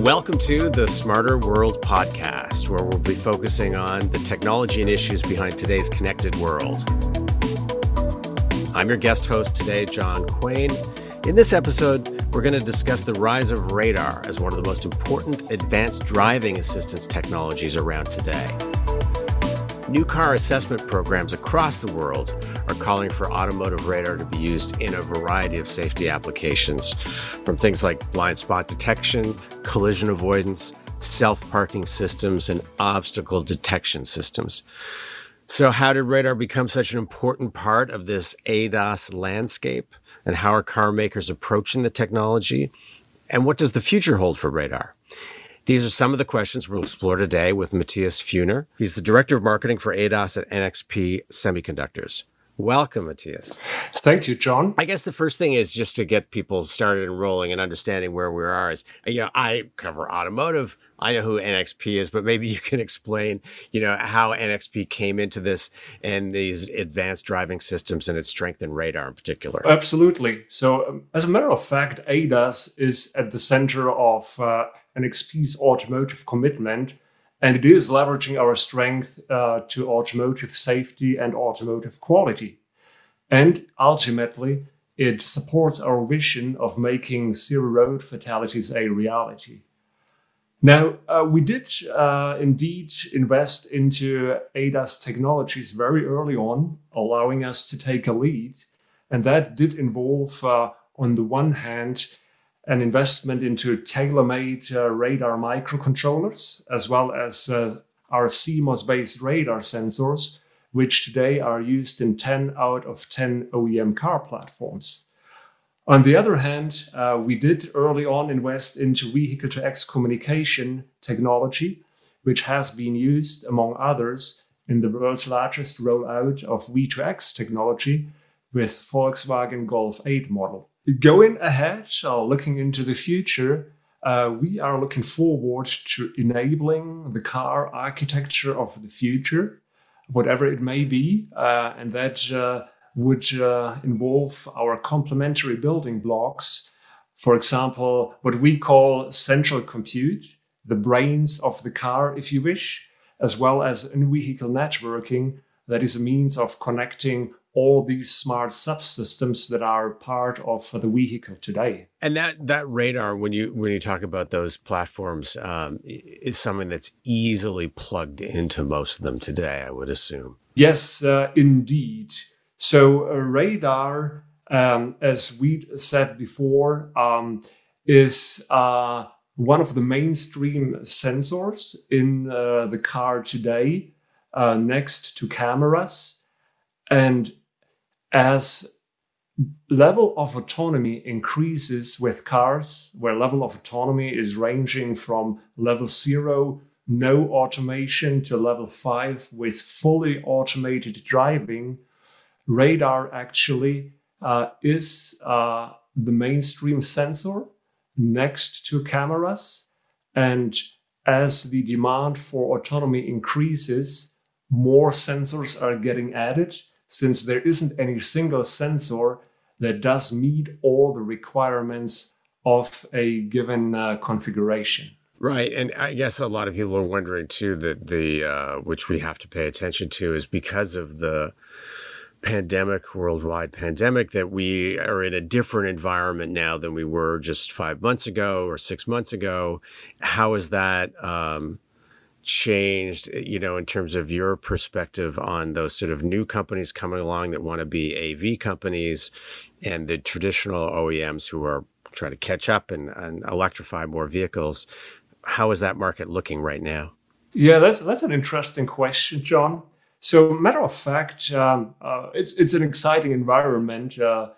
Welcome to the Smarter World podcast, where we'll be focusing on the technology and issues behind today's connected world. I'm your guest host today, John Quain. In this episode, we're going to discuss the rise of radar as one of the most important advanced driving assistance technologies around today. New car assessment programs across the world are calling for automotive radar to be used in a variety of safety applications, from things like blind spot detection, collision avoidance, self parking systems, and obstacle detection systems. So, how did radar become such an important part of this ADAS landscape? And how are car makers approaching the technology? And what does the future hold for radar? These are some of the questions we'll explore today with Matthias Feulner. He's the Director of Marketing for ADAS at NXP Semiconductors. Welcome, Matthias. Thank you, John. I guess the first thing is just to get people started and rolling and understanding where we are. Is you know, I cover automotive. I know who NXP is, but maybe you can explain, you know, how NXP came into this and these advanced driving systems and its strength in radar in particular. Absolutely. So, um, as a matter of fact, ADAS is at the center of uh, NXP's automotive commitment, and it is leveraging our strength uh, to automotive safety and automotive quality. And ultimately, it supports our vision of making zero road fatalities a reality. Now, uh, we did uh, indeed invest into ADAS technologies very early on, allowing us to take a lead. And that did involve, uh, on the one hand, an investment into tailor-made uh, radar microcontrollers, as well as uh, RF CMOS-based radar sensors, which today are used in 10 out of 10 OEM car platforms. On the other hand, uh, we did early on invest into vehicle-to-X communication technology, which has been used, among others, in the world's largest rollout of V2X technology with Volkswagen Golf 8 model going ahead, or looking into the future, uh, we are looking forward to enabling the car architecture of the future, whatever it may be, uh, and that uh, would uh, involve our complementary building blocks. For example, what we call central compute, the brains of the car, if you wish, as well as in vehicle networking, that is a means of connecting all these smart subsystems that are part of the vehicle today. And that that radar, when you when you talk about those platforms, um, is something that's easily plugged into most of them today. I would assume. Yes, uh, indeed. So a radar, um, as we said before, um, is uh, one of the mainstream sensors in uh, the car today, uh, next to cameras. And as level of autonomy increases with cars, where level of autonomy is ranging from level zero, no automation, to level five with fully automated driving, radar actually uh, is uh, the mainstream sensor next to cameras. And as the demand for autonomy increases, more sensors are getting added since there isn't any single sensor that does meet all the requirements of a given uh, configuration. Right, and I guess a lot of people are wondering too that the uh, which we have to pay attention to is because of the pandemic, worldwide pandemic, that we are in a different environment now than we were just five months ago or six months ago. How is that um, changed, you know, in terms of your perspective on those sort of new companies coming along that want to be AV companies and the traditional OEMs who are trying to catch up and, and electrify more vehicles? How is that market looking right now? Yeah, that's that's an interesting question, John. So, matter of fact, um, uh, it's it's an exciting environment uh,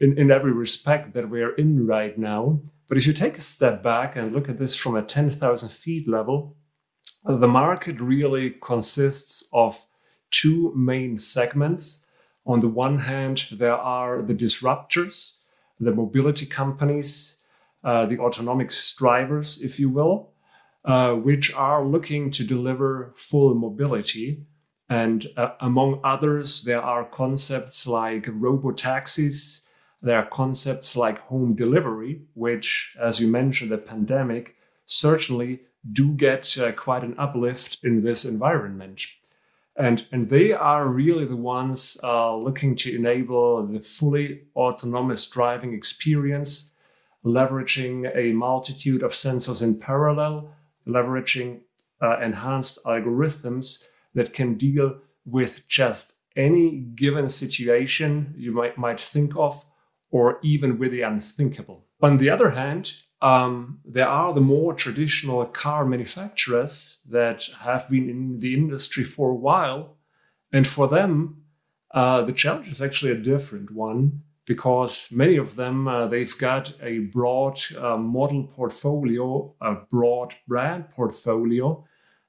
in in every respect that we are in right now. But if you take a step back and look at this from a ten thousand feet level, the market really consists of two main segments. On the one hand, there are the disruptors, the mobility companies, uh, the autonomics drivers, if you will, uh, which are looking to deliver full mobility. And uh, among others, there are concepts like robo taxis, There are concepts like home delivery, which, as you mentioned, the pandemic certainly do get uh, quite an uplift in this environment. And, and they are really the ones uh, looking to enable the fully autonomous driving experience, leveraging a multitude of sensors in parallel, leveraging uh, enhanced algorithms that can deal with just any given situation you might, might think of, or even with the unthinkable. On the other hand, um, there are the more traditional car manufacturers that have been in the industry for a while. And for them, uh, the challenge is actually a different one because many of them, uh, they've got a broad uh, model portfolio, a broad brand portfolio,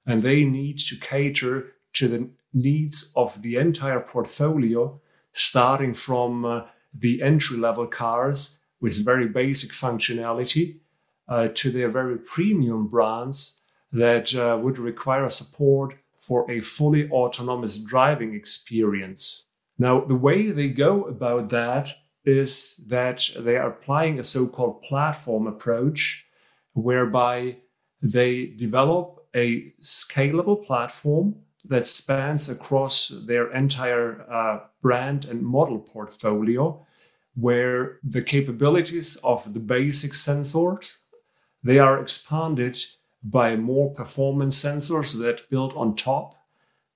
and they need to cater to the needs of the entire portfolio, starting from uh, the entry level cars with very basic functionality to their very premium brands that uh, would require support for a fully autonomous driving experience. Now, the way they go about that is that they are applying a so called platform approach, whereby they develop a scalable platform that spans across their entire uh, brand and model portfolio, where the capabilities of the basic sensors they are expanded by more performance sensors that build on top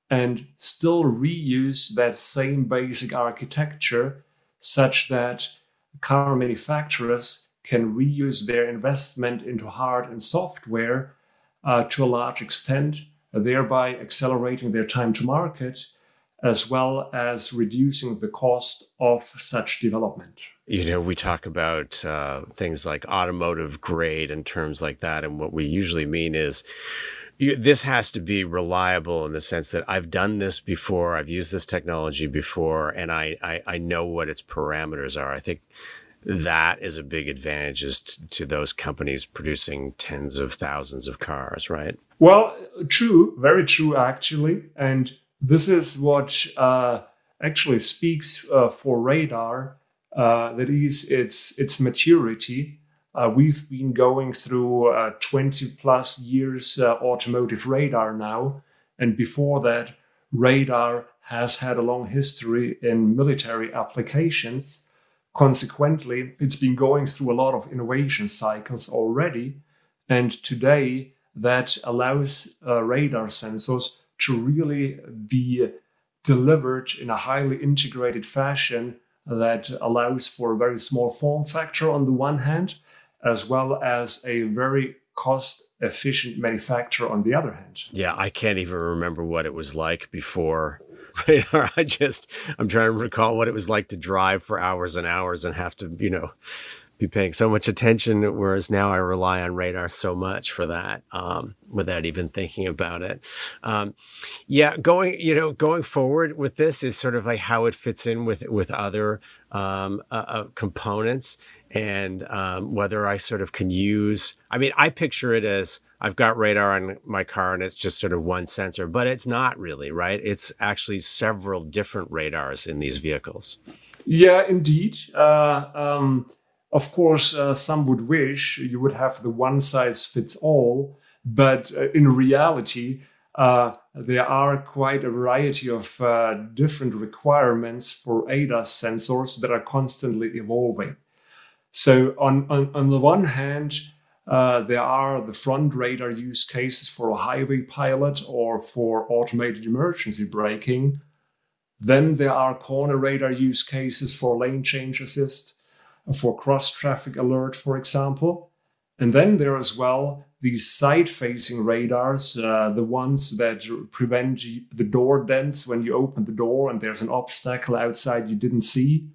and still reuse that same basic architecture such that car manufacturers can reuse their investment into hard and software uh, to a large extent, thereby accelerating their time to market as well as reducing the cost of such development you know, we talk about uh, things like automotive grade and terms like that. And what we usually mean is you, this has to be reliable in the sense that I've done this before, I've used this technology before, and I, I, I know what its parameters are. I think that is a big advantage to, to those companies producing tens of thousands of cars, right? Well, true, very true, actually. And this is what uh, actually speaks uh, for radar uh, that is its its maturity. Uh, we've been going through uh, 20 plus years uh, automotive radar now, and before that, radar has had a long history in military applications. Consequently, it's been going through a lot of innovation cycles already, and today that allows uh, radar sensors to really be delivered in a highly integrated fashion that allows for a very small form factor on the one hand, as well as a very cost efficient manufacturer on the other hand. Yeah, I can't even remember what it was like before radar. I just, I'm trying to recall what it was like to drive for hours and hours and have to, you know, be paying so much attention, whereas now I rely on radar so much for that um, without even thinking about it. Um, yeah, going you know going forward with this is sort of like how it fits in with with other um, uh, uh, components and um, whether I sort of can use. I mean, I picture it as I've got radar on my car and it's just sort of one sensor, but it's not really right. It's actually several different radars in these vehicles. Yeah, indeed. Uh, um, of course, uh, some would wish you would have the one size fits all, but uh, in reality, uh, there are quite a variety of uh, different requirements for ADAS sensors that are constantly evolving. So, on, on, on the one hand, uh, there are the front radar use cases for a highway pilot or for automated emergency braking. Then there are corner radar use cases for lane change assist for cross traffic alert, for example. And then there as well these side facing radars, uh, the ones that prevent the door dents when you open the door and there's an obstacle outside you didn't see.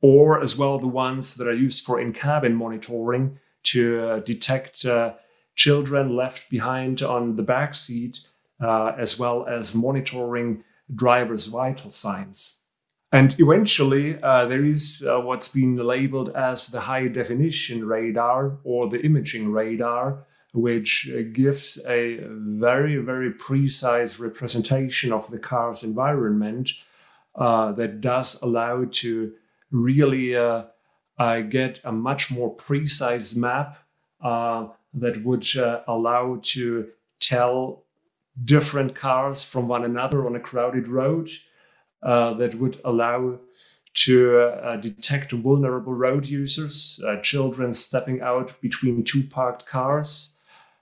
Or as well the ones that are used for in cabin monitoring to uh, detect uh, children left behind on the back seat, uh, as well as monitoring drivers' vital signs. And eventually, uh, there is uh, what's been labeled as the high definition radar or the imaging radar, which uh, gives a very, very precise representation of the car's environment uh, that does allow to really uh, get a much more precise map uh, that would uh, allow to tell different cars from one another on a crowded road uh, that would allow to uh, detect vulnerable road users, uh, children stepping out between two parked cars,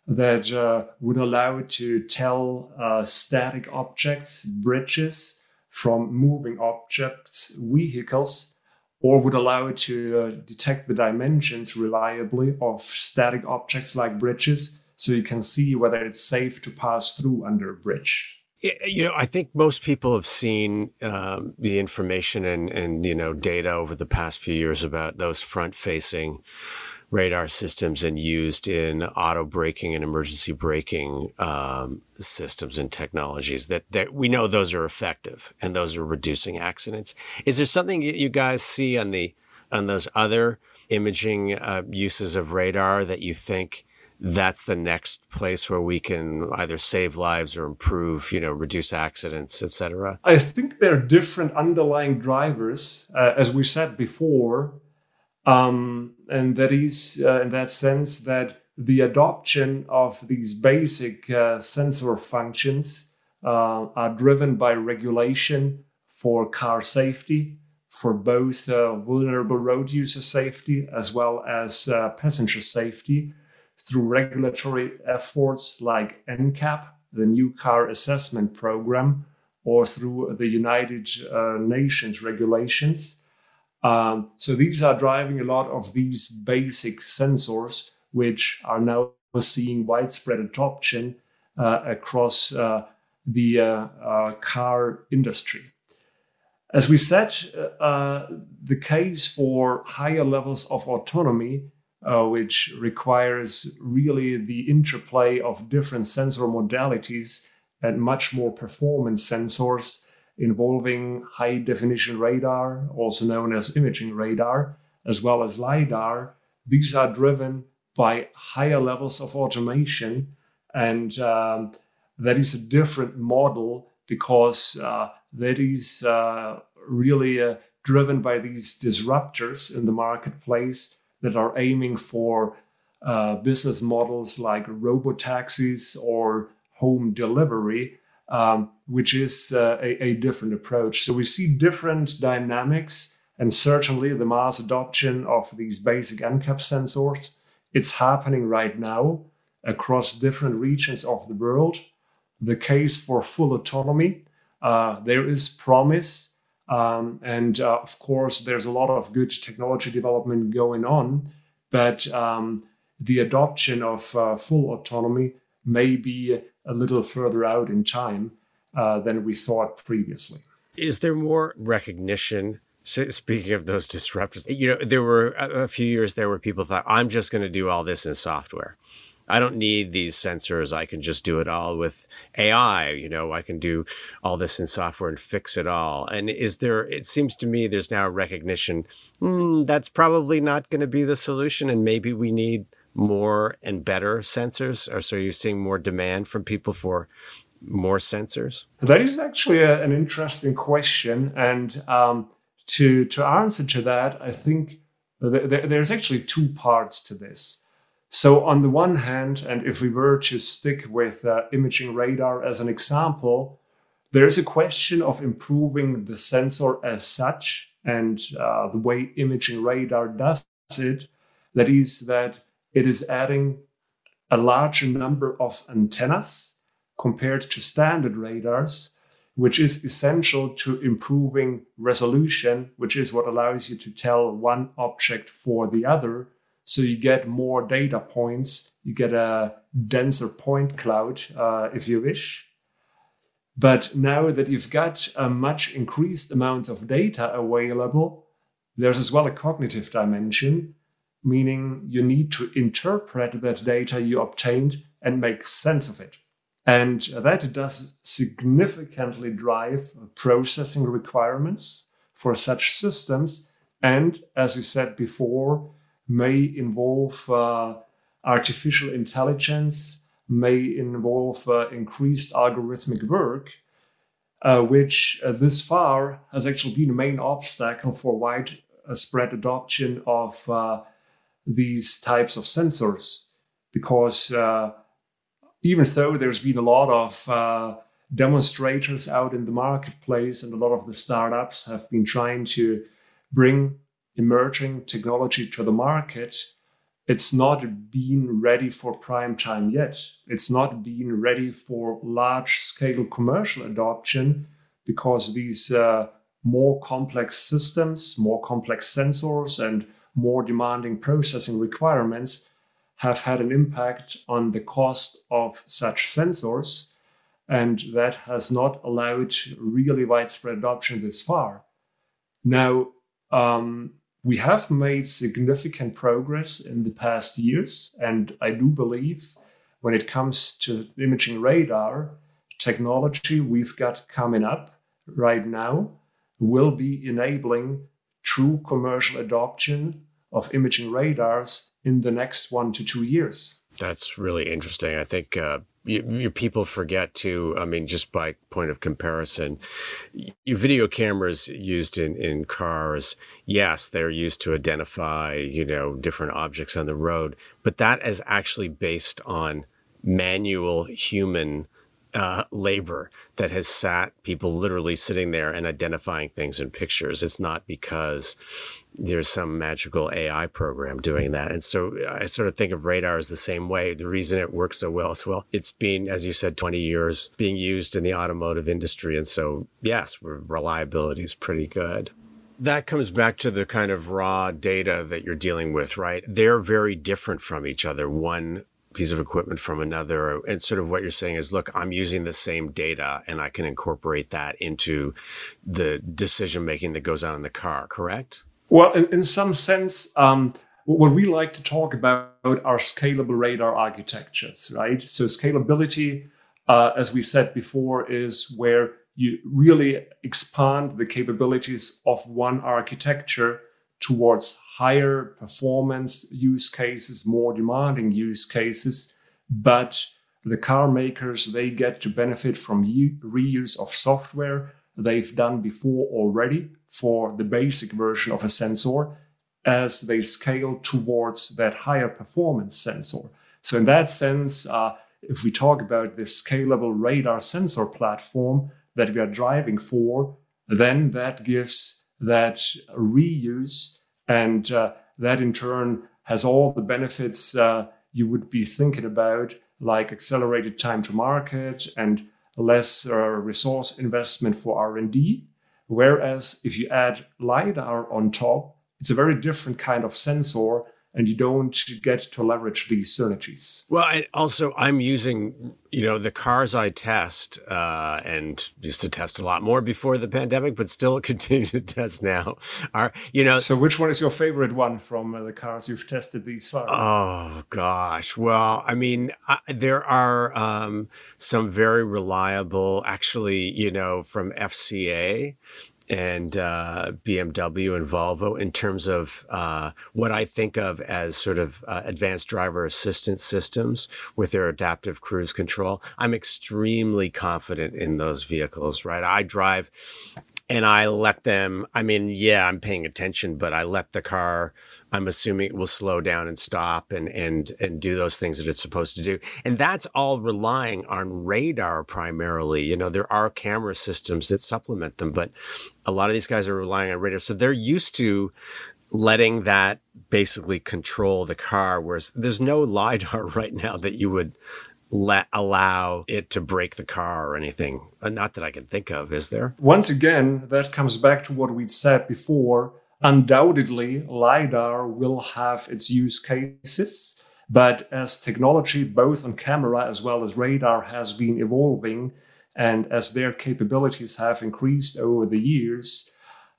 that uh, would allow to tell uh, static objects, bridges, from moving objects, vehicles, or would allow it to uh, detect the dimensions reliably of static objects like bridges so you can see whether it's safe to pass through under a bridge. You know, I think most people have seen um, the information and, and, you know, data over the past few years about those front facing radar systems and used in auto braking and emergency braking um, systems and technologies that, that we know those are effective and those are reducing accidents. Is there something you guys see on the on those other imaging uh, uses of radar that you think that's the next place where we can either save lives or improve, you know, reduce accidents, etc. I think there are different underlying drivers, uh, as we said before, um, and that is uh, in that sense that the adoption of these basic uh, sensor functions uh, are driven by regulation for car safety, for both uh, vulnerable road user safety as well as uh, passenger safety through regulatory efforts like NCAP, the New Car Assessment Program, or through the United uh, Nations regulations. Um, so these are driving a lot of these basic sensors, which are now seeing widespread adoption uh, across uh, the uh, uh, car industry. As we said, uh, the case for higher levels of autonomy uh, which requires really the interplay of different sensor modalities and much more performance sensors involving high definition radar, also known as imaging radar, as well as LiDAR. These are driven by higher levels of automation. And um, that is a different model because uh, that is uh, really uh, driven by these disruptors in the marketplace that are aiming for uh, business models like robo taxis or home delivery, um, which is uh, a, a, different approach. So we see different dynamics, and certainly the mass adoption of these basic NCAP sensors. It's happening right now across different regions of the world. The case for full autonomy, uh, there is promise um, and uh, of course, there's a lot of good technology development going on, but um, the adoption of uh, full autonomy may be a little further out in time uh, than we thought previously. Is there more recognition? speaking of those disruptors, you know, there were a few years there where people thought, I'm just going to do all this in software. I don't need these sensors. I can just do it all with AI. You know, I can do all this in software and fix it all. And is there, it seems to me there's now a recognition hmm, that's probably not going to be the solution. And maybe we need more and better sensors. Or so you're seeing more demand from people for more sensors? That is actually a, an interesting question. And um, to, to answer to that, I think th- there's actually two parts to this. So, on the one hand, and if we were to stick with uh, imaging radar as an example, there is a question of improving the sensor as such and uh, the way imaging radar does it. That is, that it is adding a larger number of antennas compared to standard radars, which is essential to improving resolution, which is what allows you to tell one object for the other so you get more data points, you get a denser point cloud, uh, if you wish. But now that you've got a much increased amounts of data available, there's as well a cognitive dimension, meaning you need to interpret that data you obtained and make sense of it. And that does significantly drive processing requirements for such systems. And as you said before, may involve uh, artificial intelligence, may involve uh, increased algorithmic work, uh, which uh, this far has actually been a main obstacle for widespread adoption of uh, these types of sensors. Because uh, even though there's been a lot of uh, demonstrators out in the marketplace and a lot of the startups have been trying to bring emerging technology to the market, it's not been ready for prime time yet. It's not been ready for large scale commercial adoption because these uh, more complex systems, more complex sensors, and more demanding processing requirements have had an impact on the cost of such sensors. And that has not allowed really widespread adoption this far. Now, um, we have made significant progress in the past years. And I do believe when it comes to imaging radar technology we've got coming up right now will be enabling true commercial adoption of imaging radars in the next one to two years. That's really interesting. I think uh, you, you, people forget to, I mean, just by point of comparison, your video cameras used in, in cars, yes, they're used to identify, you know, different objects on the road, but that is actually based on manual human uh, labor that has sat people literally sitting there and identifying things in pictures. It's not because there's some magical AI program doing that. And so I sort of think of radar as the same way. The reason it works so well is well, it's been, as you said, 20 years being used in the automotive industry. And so, yes, reliability is pretty good that comes back to the kind of raw data that you're dealing with, right? They're very different from each other. One piece of equipment from another. And sort of what you're saying is look i'm using the same data and i can incorporate that into the decision making that goes on in the car correct? Well in, in some sense um, what we like to talk about are scalable radar architectures right? So scalability uh, as we said before is where you really expand the capabilities of one architecture towards higher performance use cases, more demanding use cases, but the car makers they get to benefit from reuse of software they've done before already for the basic version of a sensor as they scale towards that higher performance sensor. So in that sense, uh, if we talk about this scalable radar sensor platform that we are driving for, then that gives that reuse, and uh, that in turn has all the benefits uh, you would be thinking about, like accelerated time to market and less uh, resource investment for R&D. Whereas if you add LiDAR on top, it's a very different kind of sensor and you don't get to leverage these synergies. Well, I also I'm using you know the cars I test uh, and used to test a lot more before the pandemic, but still continue to test now. Are you know? So which one is your favorite one from uh, the cars you've tested these far? Oh gosh, well I mean I, there are um, some very reliable, actually you know from FCA and uh, BMW and Volvo in terms of uh, what I think of as sort of uh, advanced driver assistance systems with their adaptive cruise control. I'm extremely confident in those vehicles, right? I drive and I let them, I mean, yeah, I'm paying attention, but I let the car I'm assuming it will slow down and stop and and and do those things that it's supposed to do. And that's all relying on radar primarily. You know, there are camera systems that supplement them, but a lot of these guys are relying on radar. So they're used to letting that basically control the car, whereas there's no LiDAR right now that you would let allow it to brake the car or anything. Uh, not that I can think of, is there? Once again, that comes back to what we said before Undoubtedly, LiDAR will have its use cases, but as technology, both on camera as well as radar, has been evolving, and as their capabilities have increased over the years,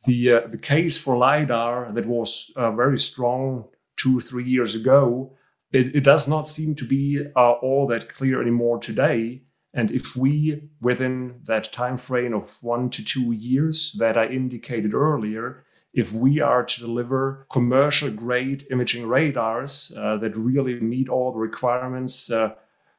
the, uh, the case for LiDAR that was uh, very strong two, three years ago, it, it does not seem to be uh, all that clear anymore today. And if we, within that time frame of one to two years that I indicated earlier, if we are to deliver commercial grade imaging radars uh, that really meet all the requirements, uh,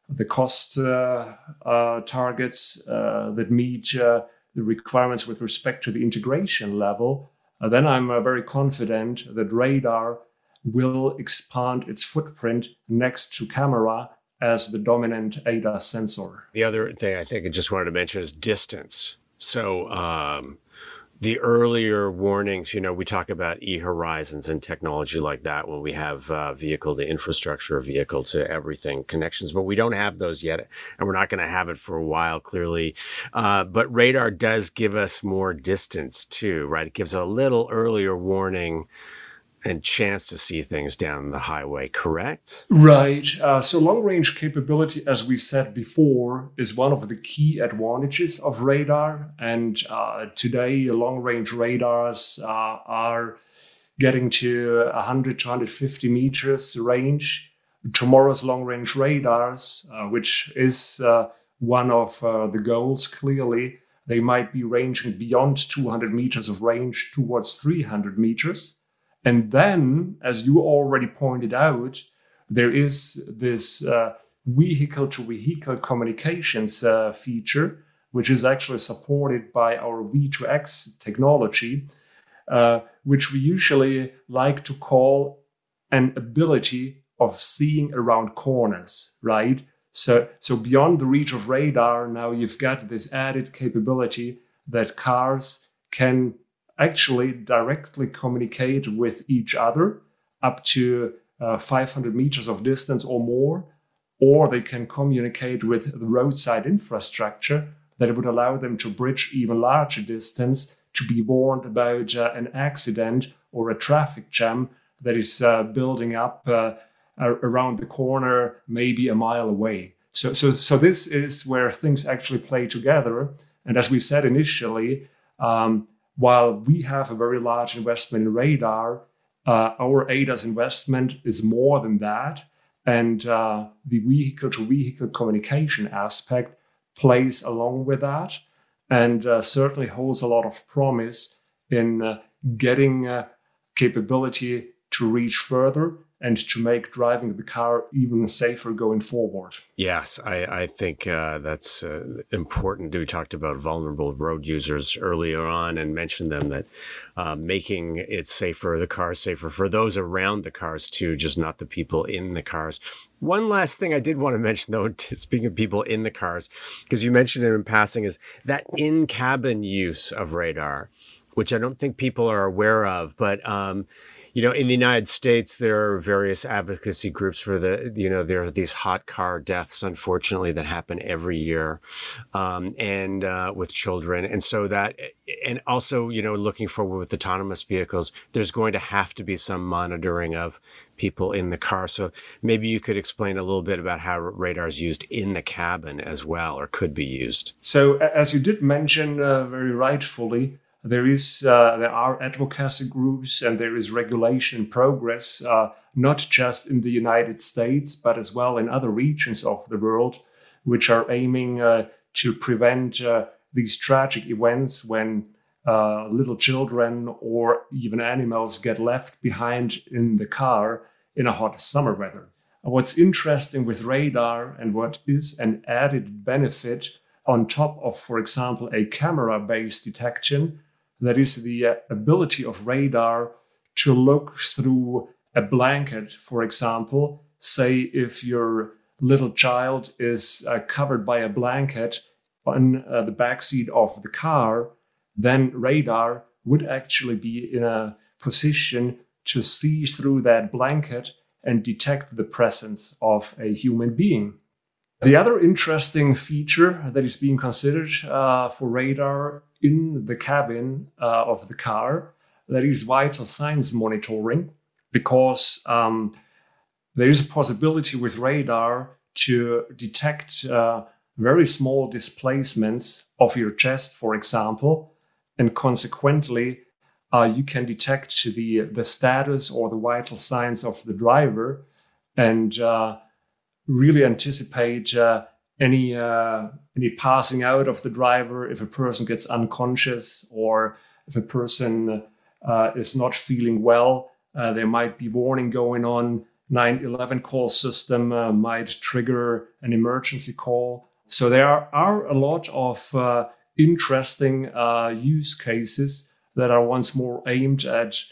the cost uh, uh targets uh, that meet the requirements with respect to the integration level, then I'm very confident that radar will expand its footprint next to camera as the dominant ADAS sensor. The other thing I think I just wanted to mention is distance. So, um, the earlier warnings, you know, we talk about e horizons and technology like that when we have uh, vehicle to infrastructure, vehicle to everything connections, but we don't have those yet. And we're not going to have it for a while, clearly. Uh, but radar does give us more distance too, right? It gives a little earlier warning and chance to see things down the highway, correct? Right. Uh, so, long range capability, as we said before, is one of the key advantages of radar. And uh, today, long range radars uh, are getting to 100 to 150 meters range. Tomorrow's long range radars, uh, which is uh, one of uh, the goals, clearly, they might be ranging beyond 200 meters of range towards 300 meters. And then, as you already pointed out, there is this vehicle to vehicle communications uh, feature, which is actually supported by our V2X technology, uh, which we usually like to call an ability of seeing around corners, right? So, so beyond the reach of radar, now you've got this added capability that cars can actually directly communicate with each other up to uh, 500 meters of distance or more, or they can communicate with the roadside infrastructure that would allow them to bridge even larger distance to be warned about uh, an accident or a traffic jam that is uh, building up uh, around the corner, maybe a mile away. So, so, so this is where things actually play together. And as we said initially, um, while we have a very large investment in radar, uh, our ADAS investment is more than that. And uh, the vehicle to vehicle communication aspect plays along with that and uh, certainly holds a lot of promise in uh, getting uh, capability to reach further and to make driving the car even safer going forward. Yes, I, I think uh, that's uh, important. We talked about vulnerable road users earlier on and mentioned them that uh, making it safer, the cars safer for those around the cars too, just not the people in the cars. One last thing I did want to mention though, speaking of people in the cars, because you mentioned it in passing, is that in cabin use of radar, which I don't think people are aware of, but um, you know, in the United States, there are various advocacy groups for the, you know, there are these hot car deaths, unfortunately, that happen every year, um, and uh, with children. And so that, and also, you know, looking forward with autonomous vehicles, there's going to have to be some monitoring of people in the car. So maybe you could explain a little bit about how radar is used in the cabin as well, or could be used. So, as you did mention uh, very rightfully, there is uh, there are advocacy groups and there is regulation progress, uh, not just in the United States but as well in other regions of the world, which are aiming uh, to prevent uh, these tragic events when uh, little children or even animals get left behind in the car in a hot summer weather. What's interesting with radar and what is an added benefit on top of, for example, a camera based detection that is the uh, ability of radar to look through a blanket, for example. Say if your little child is uh, covered by a blanket on uh, the back seat of the car, then radar would actually be in a position to see through that blanket and detect the presence of a human being. The other interesting feature that is being considered uh, for radar in the cabin uh, of the car that is vital signs monitoring because um, there is a possibility with radar to detect uh, very small displacements of your chest, for example, and consequently, uh, you can detect the the status or the vital signs of the driver, and uh, really anticipate uh, any uh, any passing out of the driver if a person gets unconscious or if a person uh, is not feeling well. Uh, there might be warning going on. 911 call system uh, might trigger an emergency call. So there are, a lot of interesting use cases that are once more aimed at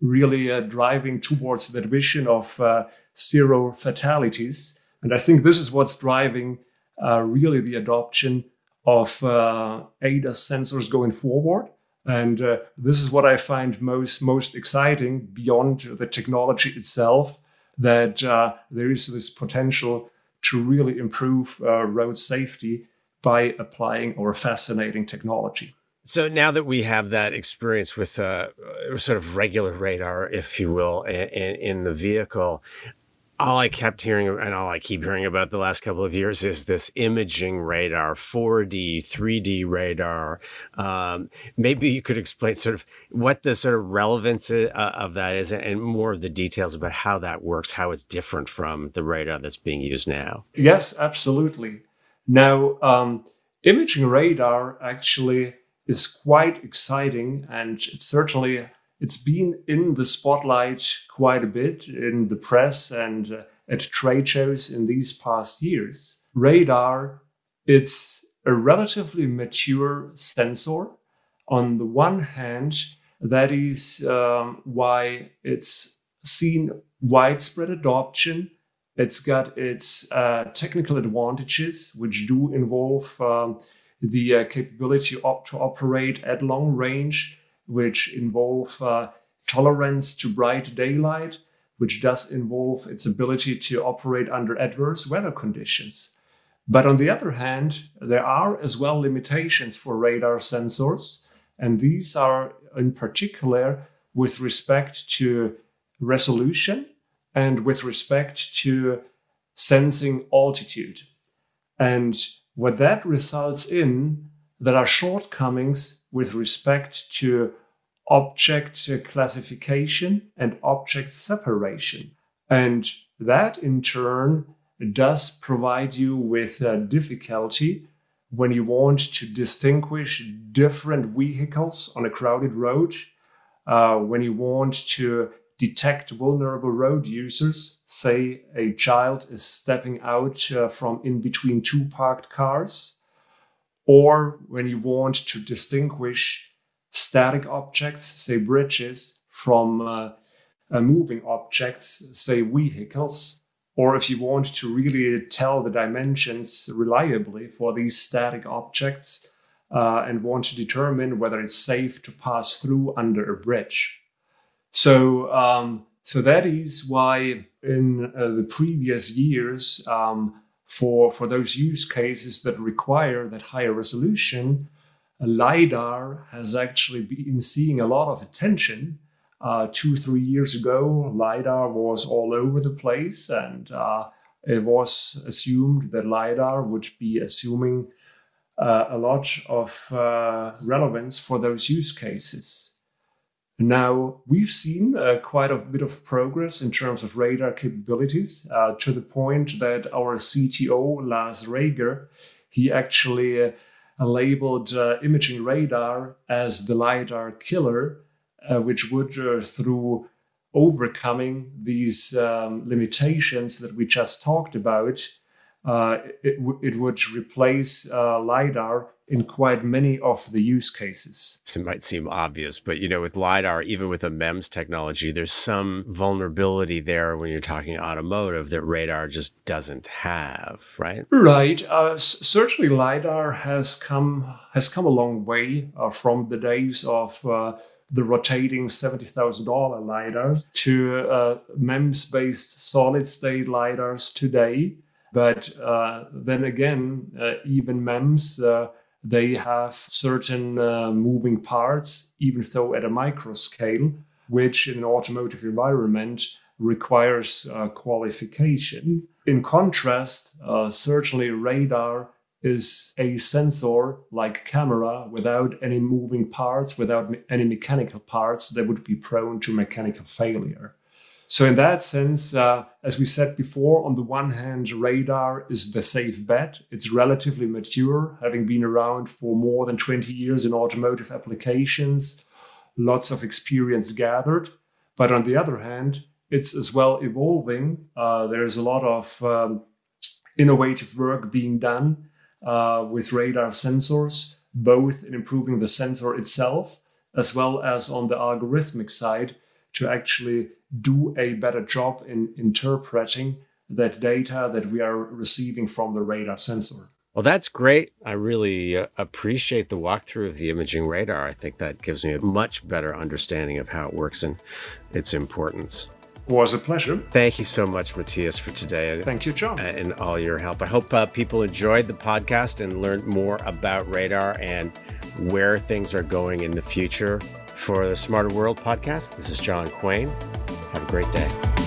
really uh, driving towards that vision of uh, zero fatalities. And I think this is what's driving uh, really the adoption of uh, ADAS sensors going forward. And uh, this is what I find most most exciting beyond the technology itself. That uh, there is this potential to really improve road safety by applying our fascinating technology. So now that we have that experience with uh, sort of regular radar, if you will, in, in, the vehicle, all I kept hearing and all I keep hearing about the last couple of years is this imaging radar, 4D, 3D radar. Um, maybe you could explain sort of what the sort of relevance uh, of that is and more of the details about how that works, how it's different from the radar that's being used now. Yes, absolutely. Now, um, imaging radar actually is quite exciting and it's certainly it's been in the spotlight quite a bit in the press and uh, at trade shows in these past years. Radar, it's a relatively mature sensor. On the one hand, that is um, why it's seen widespread adoption. It's got its uh, technical advantages, which do involve um, the uh, capability op- to operate at long range, which involve uh, tolerance to bright daylight, which does involve its ability to operate under adverse weather conditions. But on the other hand, there are as well limitations for radar sensors, and these are in particular with respect to resolution and with respect to sensing altitude. And what that results in, there are shortcomings with respect to object classification and object separation. And that in turn does provide you with a difficulty when you want to distinguish different vehicles on a crowded road, uh, when you want to detect vulnerable road users. Say a child is stepping out uh, from in between two parked cars, or when you want to distinguish static objects, say bridges, from uh, uh, moving objects, say vehicles, or if you want to really tell the dimensions reliably for these static objects uh, and want to determine whether it's safe to pass through under a bridge. So, um, so that is why in uh, the previous years, um, for for those use cases that require that higher resolution, lidar has actually been seeing a lot of attention. Uh, two three years ago, lidar was all over the place, and uh, it was assumed that lidar would be assuming uh, a lot of uh, relevance for those use cases. Now, we've seen uh, quite a bit of progress in terms of radar capabilities uh, to the point that our CTO, Lars Reger, he actually labeled uh, imaging radar as the LiDAR killer, uh, which would, uh, through overcoming these um, limitations that we just talked about, it, w- it would replace LiDAR in quite many of the use cases. It might seem obvious, but you know, with LiDAR, even with a MEMS technology, there's some vulnerability there when you're talking automotive that radar just doesn't have, right? Right. Uh, certainly, LiDAR has come has come a long way uh, from the days of uh, the rotating $70,000 LiDARs to uh, MEMS based solid state LiDARs today. But uh, then again, uh, even MEMS they have certain uh, moving parts, even though at a micro scale, which in an automotive environment requires uh, qualification. In contrast, uh, certainly radar is a sensor like camera without any moving parts, without any mechanical parts that would be prone to mechanical failure. So, in that sense, uh, as we said before, on the one hand, radar is the safe bet. It's relatively mature, having been around for more than 20 years in automotive applications, lots of experience gathered. But on the other hand, it's as well evolving. Uh, there's a lot of um, innovative work being done uh, with radar sensors, both in improving the sensor itself as well as on the algorithmic side to actually do a better job in interpreting that data that we are receiving from the radar sensor. Well, that's great. I really uh, appreciate the walkthrough of the imaging radar. I think that gives me a much better understanding of how it works and its importance. Was a pleasure. Thank you so much, Matthias, for today. Thank you, John. And all your help. I hope uh, people enjoyed the podcast and learned more about radar and where things are going in the future. For the Smarter World podcast, this is John Quain. Have a great day.